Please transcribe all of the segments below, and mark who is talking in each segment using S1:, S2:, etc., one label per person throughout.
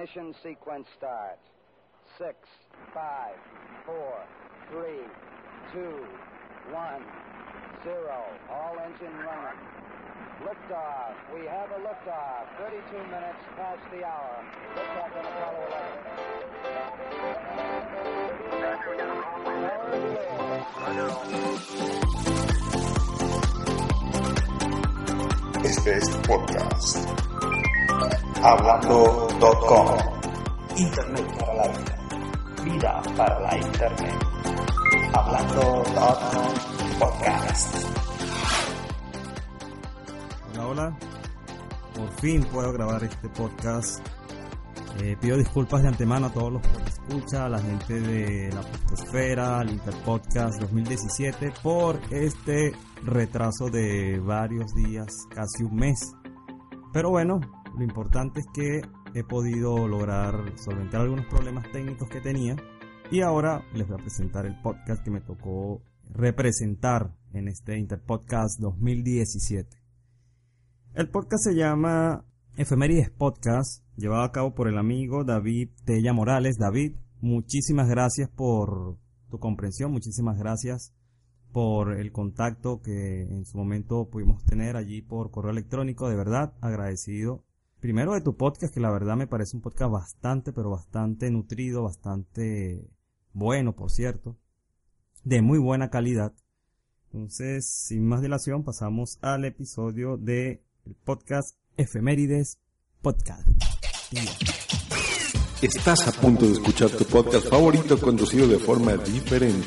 S1: ignition sequence starts. 6, 5, 4, 3, 2, 1, 0. All engine running. Liftoff. We have a liftoff. 32 minutes past the hour. Liftoff on Apollo 11.
S2: Este es tu podcast. Hablando.com. Internet para la vida. Vida para la Internet. Hablando.com Podcast.
S3: Hola, hola. Por fin puedo grabar este podcast. Eh, pido disculpas de antemano a todos los que escuchan, a la gente de la Podcastfera, al Interpodcast 2017, por este retraso de varios días, casi un mes. Pero bueno, lo importante es que he podido lograr solventar algunos problemas técnicos que tenía y ahora les voy a presentar el podcast que me tocó representar en este Interpodcast 2017. El podcast se llama Efemérides Podcast, llevado a cabo por el amigo David Tella Morales. David, muchísimas gracias por tu comprensión, muchísimas gracias por el contacto que en su momento pudimos tener allí por correo electrónico. De verdad, agradecido. Primero de tu podcast, que la verdad me parece un podcast bastante, pero bastante nutrido, bastante bueno, por cierto, de muy buena calidad. Entonces, sin más dilación, pasamos al episodio de el podcast Efemérides Podcast.
S4: Estás a punto de escuchar tu podcast favorito conducido de forma diferente.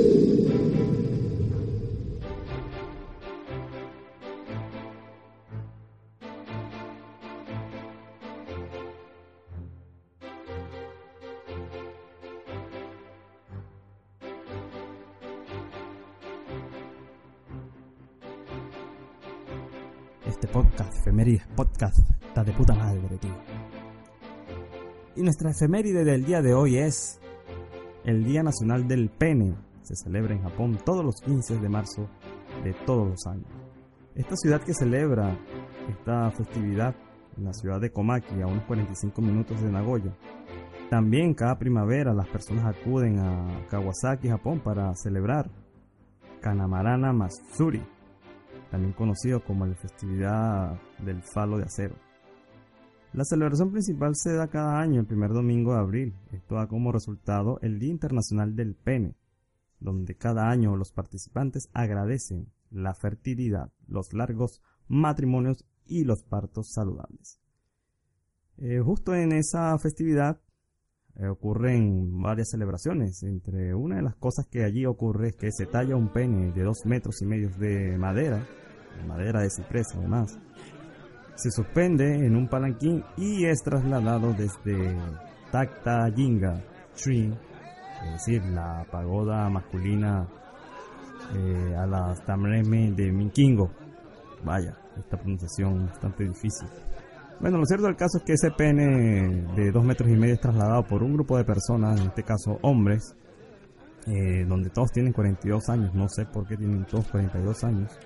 S3: Este podcast, Efemérides Podcast, está de puta madre, tío. Y nuestra efeméride del día de hoy es el Día Nacional del Pene. Se celebra en Japón todos los 15 de marzo de todos los años. Esta ciudad que celebra esta festividad, la ciudad de Komaki, a unos 45 minutos de Nagoya. También cada primavera las personas acuden a Kawasaki, Japón, para celebrar Kanamarana Matsuri, también conocido como la festividad del falo de acero. La celebración principal se da cada año el primer domingo de abril. Esto da como resultado el Día Internacional del Pene, donde cada año los participantes agradecen la fertilidad, los largos matrimonios y los partos saludables. Eh, justo en esa festividad eh, ocurren varias celebraciones. Entre una de las cosas que allí ocurre es que se talla un pene de dos metros y medio de madera, de madera de ciprés además. Se suspende en un palanquín y es trasladado desde Takta Jinga Tree, es decir, la pagoda masculina eh, a las Tamreme de Minkingo. Vaya, esta pronunciación bastante difícil. Bueno, lo cierto del caso es que ese pene de dos metros y medio es trasladado por un grupo de personas, en este caso hombres, eh, donde todos tienen 42 años, no sé por qué tienen todos 42 años,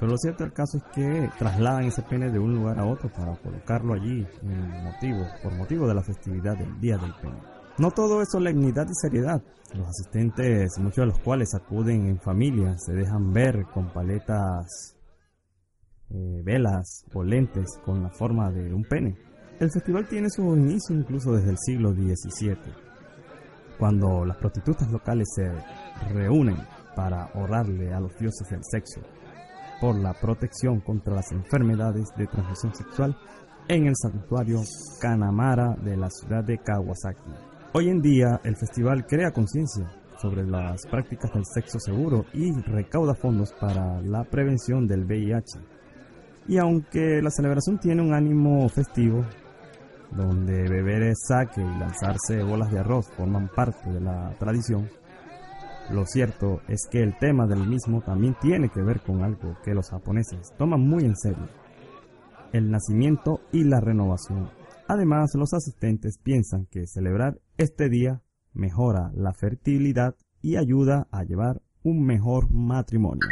S3: pero lo cierto del caso es que trasladan ese pene de un lugar a otro para colocarlo allí en motivo, por motivo de la festividad del Día del Pene. No todo es solemnidad y seriedad. Los asistentes, muchos de los cuales acuden en familia, se dejan ver con paletas eh, velas o lentes con la forma de un pene. El festival tiene su inicio incluso desde el siglo XVII, cuando las prostitutas locales se reúnen para orarle a los dioses del sexo por la protección contra las enfermedades de transmisión sexual en el santuario Kanamara de la ciudad de Kawasaki. Hoy en día el festival crea conciencia sobre las prácticas del sexo seguro y recauda fondos para la prevención del VIH. Y aunque la celebración tiene un ánimo festivo, donde beber saque y lanzarse bolas de arroz forman parte de la tradición, lo cierto es que el tema del mismo también tiene que ver con algo que los japoneses toman muy en serio, el nacimiento y la renovación. Además, los asistentes piensan que celebrar este día mejora la fertilidad y ayuda a llevar un mejor matrimonio.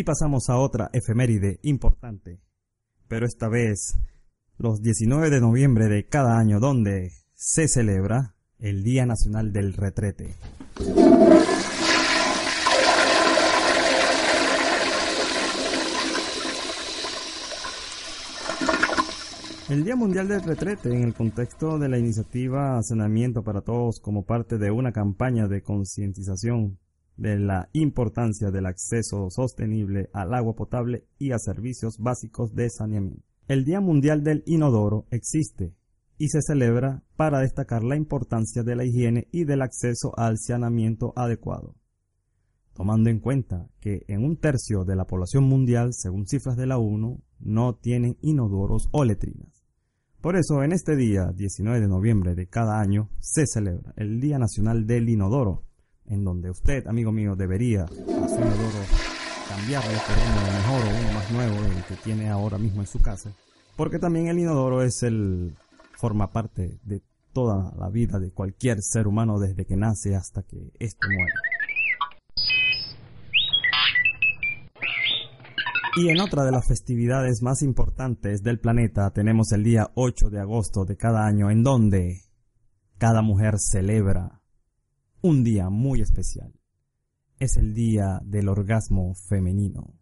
S3: Y pasamos a otra efeméride importante, pero esta vez los 19 de noviembre de cada año donde se celebra el Día Nacional del Retrete. El Día Mundial del Retrete, en el contexto de la iniciativa Cenamiento para Todos como parte de una campaña de concientización de la importancia del acceso sostenible al agua potable y a servicios básicos de saneamiento. El Día Mundial del Inodoro existe y se celebra para destacar la importancia de la higiene y del acceso al saneamiento adecuado, tomando en cuenta que en un tercio de la población mundial, según cifras de la ONU, no tienen inodoros o letrinas. Por eso, en este día, 19 de noviembre de cada año, se celebra el Día Nacional del Inodoro, en donde usted, amigo mío, debería inodoro cambiarlo por uno mejor o uno más nuevo del que tiene ahora mismo en su casa. Porque también el inodoro es el forma parte de toda la vida de cualquier ser humano desde que nace hasta que éste muere. Y en otra de las festividades más importantes del planeta tenemos el día 8 de agosto de cada año en donde cada mujer celebra un día muy especial es el día del orgasmo femenino.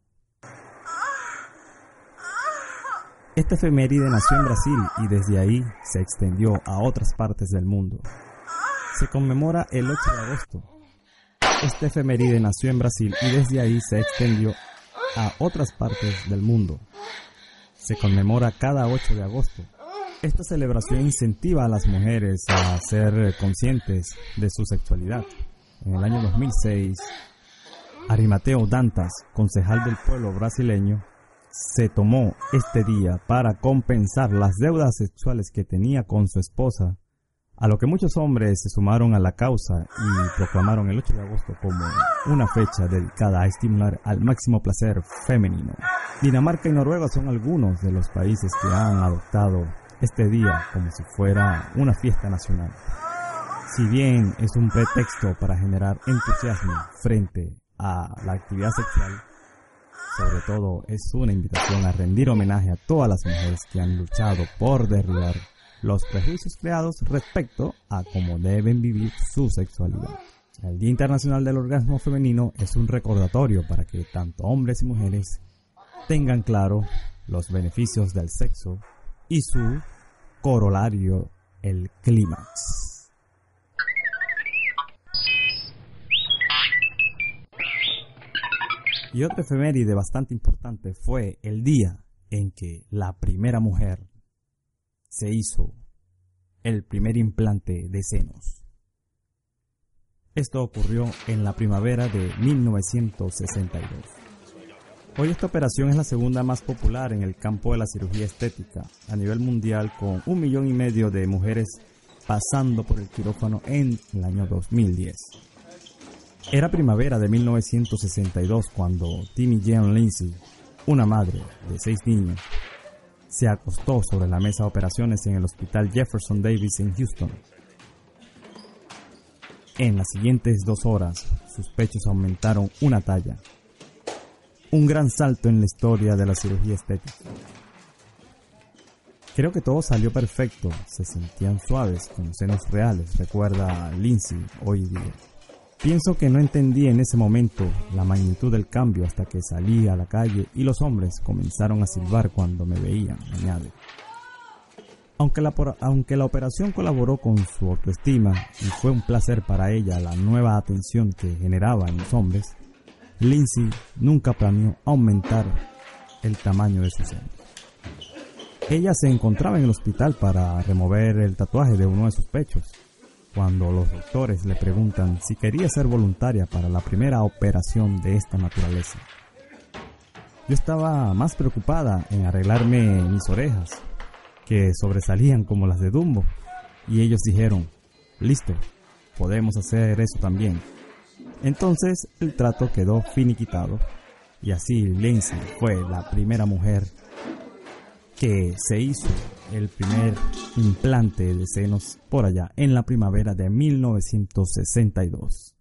S3: Este efeméride nació en Brasil y desde ahí se extendió a otras partes del mundo. Se conmemora el 8 de agosto. Este efeméride nació en Brasil y desde ahí se extendió a otras partes del mundo. Se conmemora cada 8 de agosto. Esta celebración incentiva a las mujeres a ser conscientes de su sexualidad. En el año 2006, Arimateo Dantas, concejal del pueblo brasileño, se tomó este día para compensar las deudas sexuales que tenía con su esposa, a lo que muchos hombres se sumaron a la causa y proclamaron el 8 de agosto como una fecha dedicada a estimular al máximo placer femenino. Dinamarca y Noruega son algunos de los países que han adoptado este día como si fuera una fiesta nacional. Si bien es un pretexto para generar entusiasmo frente a la actividad sexual, sobre todo es una invitación a rendir homenaje a todas las mujeres que han luchado por derribar los prejuicios creados respecto a cómo deben vivir su sexualidad. El Día Internacional del Orgasmo Femenino es un recordatorio para que tanto hombres y mujeres tengan claro los beneficios del sexo y su corolario, el clímax. Y otra efeméride bastante importante fue el día en que la primera mujer se hizo el primer implante de senos. Esto ocurrió en la primavera de 1962. Hoy esta operación es la segunda más popular en el campo de la cirugía estética a nivel mundial con un millón y medio de mujeres pasando por el quirófano en el año 2010. Era primavera de 1962 cuando Timmy Jean Lindsay, una madre de seis niños, se acostó sobre la mesa de operaciones en el Hospital Jefferson Davis en Houston. En las siguientes dos horas, sus pechos aumentaron una talla. Un gran salto en la historia de la cirugía estética. Creo que todo salió perfecto, se sentían suaves, con senos reales, recuerda Lindsay hoy día. Pienso que no entendí en ese momento la magnitud del cambio hasta que salí a la calle y los hombres comenzaron a silbar cuando me veían, añade. Aunque la, aunque la operación colaboró con su autoestima y fue un placer para ella la nueva atención que generaba en los hombres, Lindsay nunca planeó aumentar el tamaño de su seno. Ella se encontraba en el hospital para remover el tatuaje de uno de sus pechos, cuando los doctores le preguntan si quería ser voluntaria para la primera operación de esta naturaleza. Yo estaba más preocupada en arreglarme mis orejas, que sobresalían como las de Dumbo, y ellos dijeron, listo, podemos hacer eso también. Entonces el trato quedó finiquitado y así Lindsay fue la primera mujer que se hizo el primer implante de senos por allá en la primavera de 1962.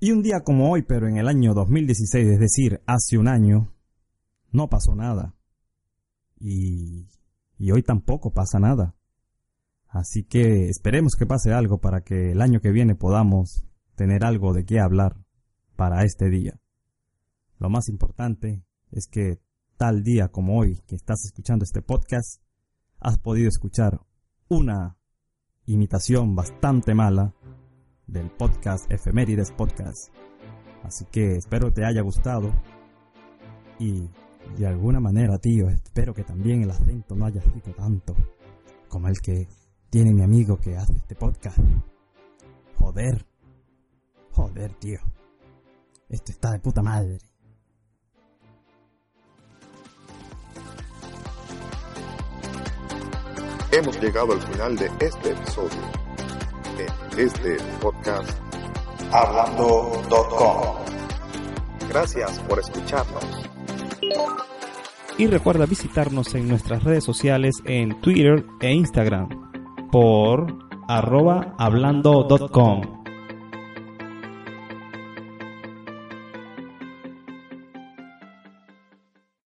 S3: Y un día como hoy, pero en el año 2016, es decir, hace un año, no pasó nada. Y, y hoy tampoco pasa nada. Así que esperemos que pase algo para que el año que viene podamos tener algo de qué hablar para este día. Lo más importante es que tal día como hoy que estás escuchando este podcast, has podido escuchar una imitación bastante mala del podcast Efemérides Podcast. Así que espero te haya gustado y de alguna manera, tío, espero que también el acento no haya sido tanto como el que tiene mi amigo que hace este podcast. Joder. Joder, tío. Esto está de puta madre.
S4: Hemos llegado al final de este episodio. En este podcast
S2: Hablando.com.
S4: Gracias por escucharnos.
S5: Y recuerda visitarnos en nuestras redes sociales en Twitter e Instagram por arroba hablando.com.